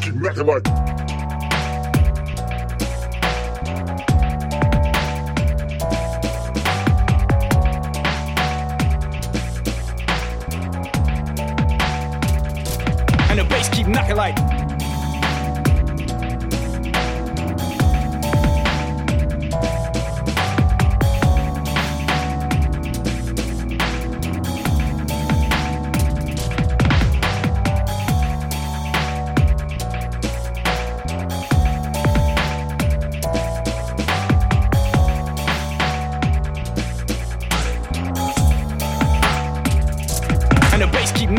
knocking like. And the bass keep knocking like.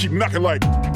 keep knocking like.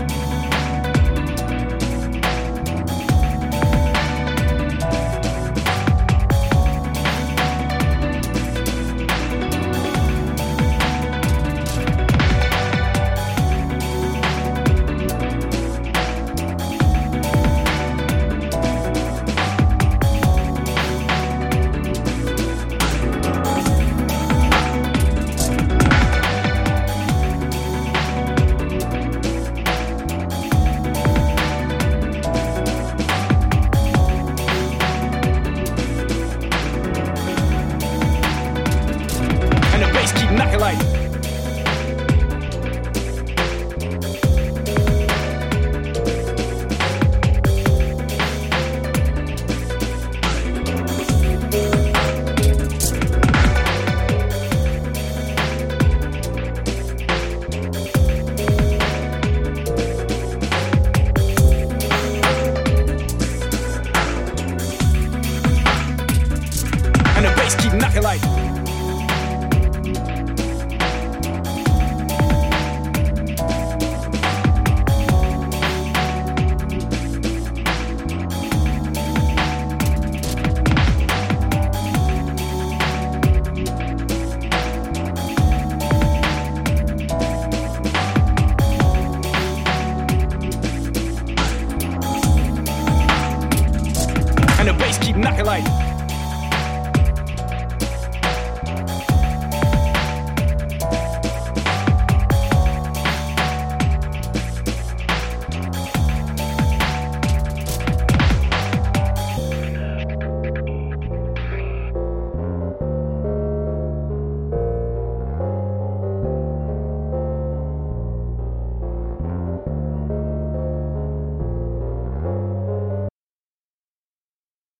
Keep knocking like. And the bass keep knocking like. Keep knocking like.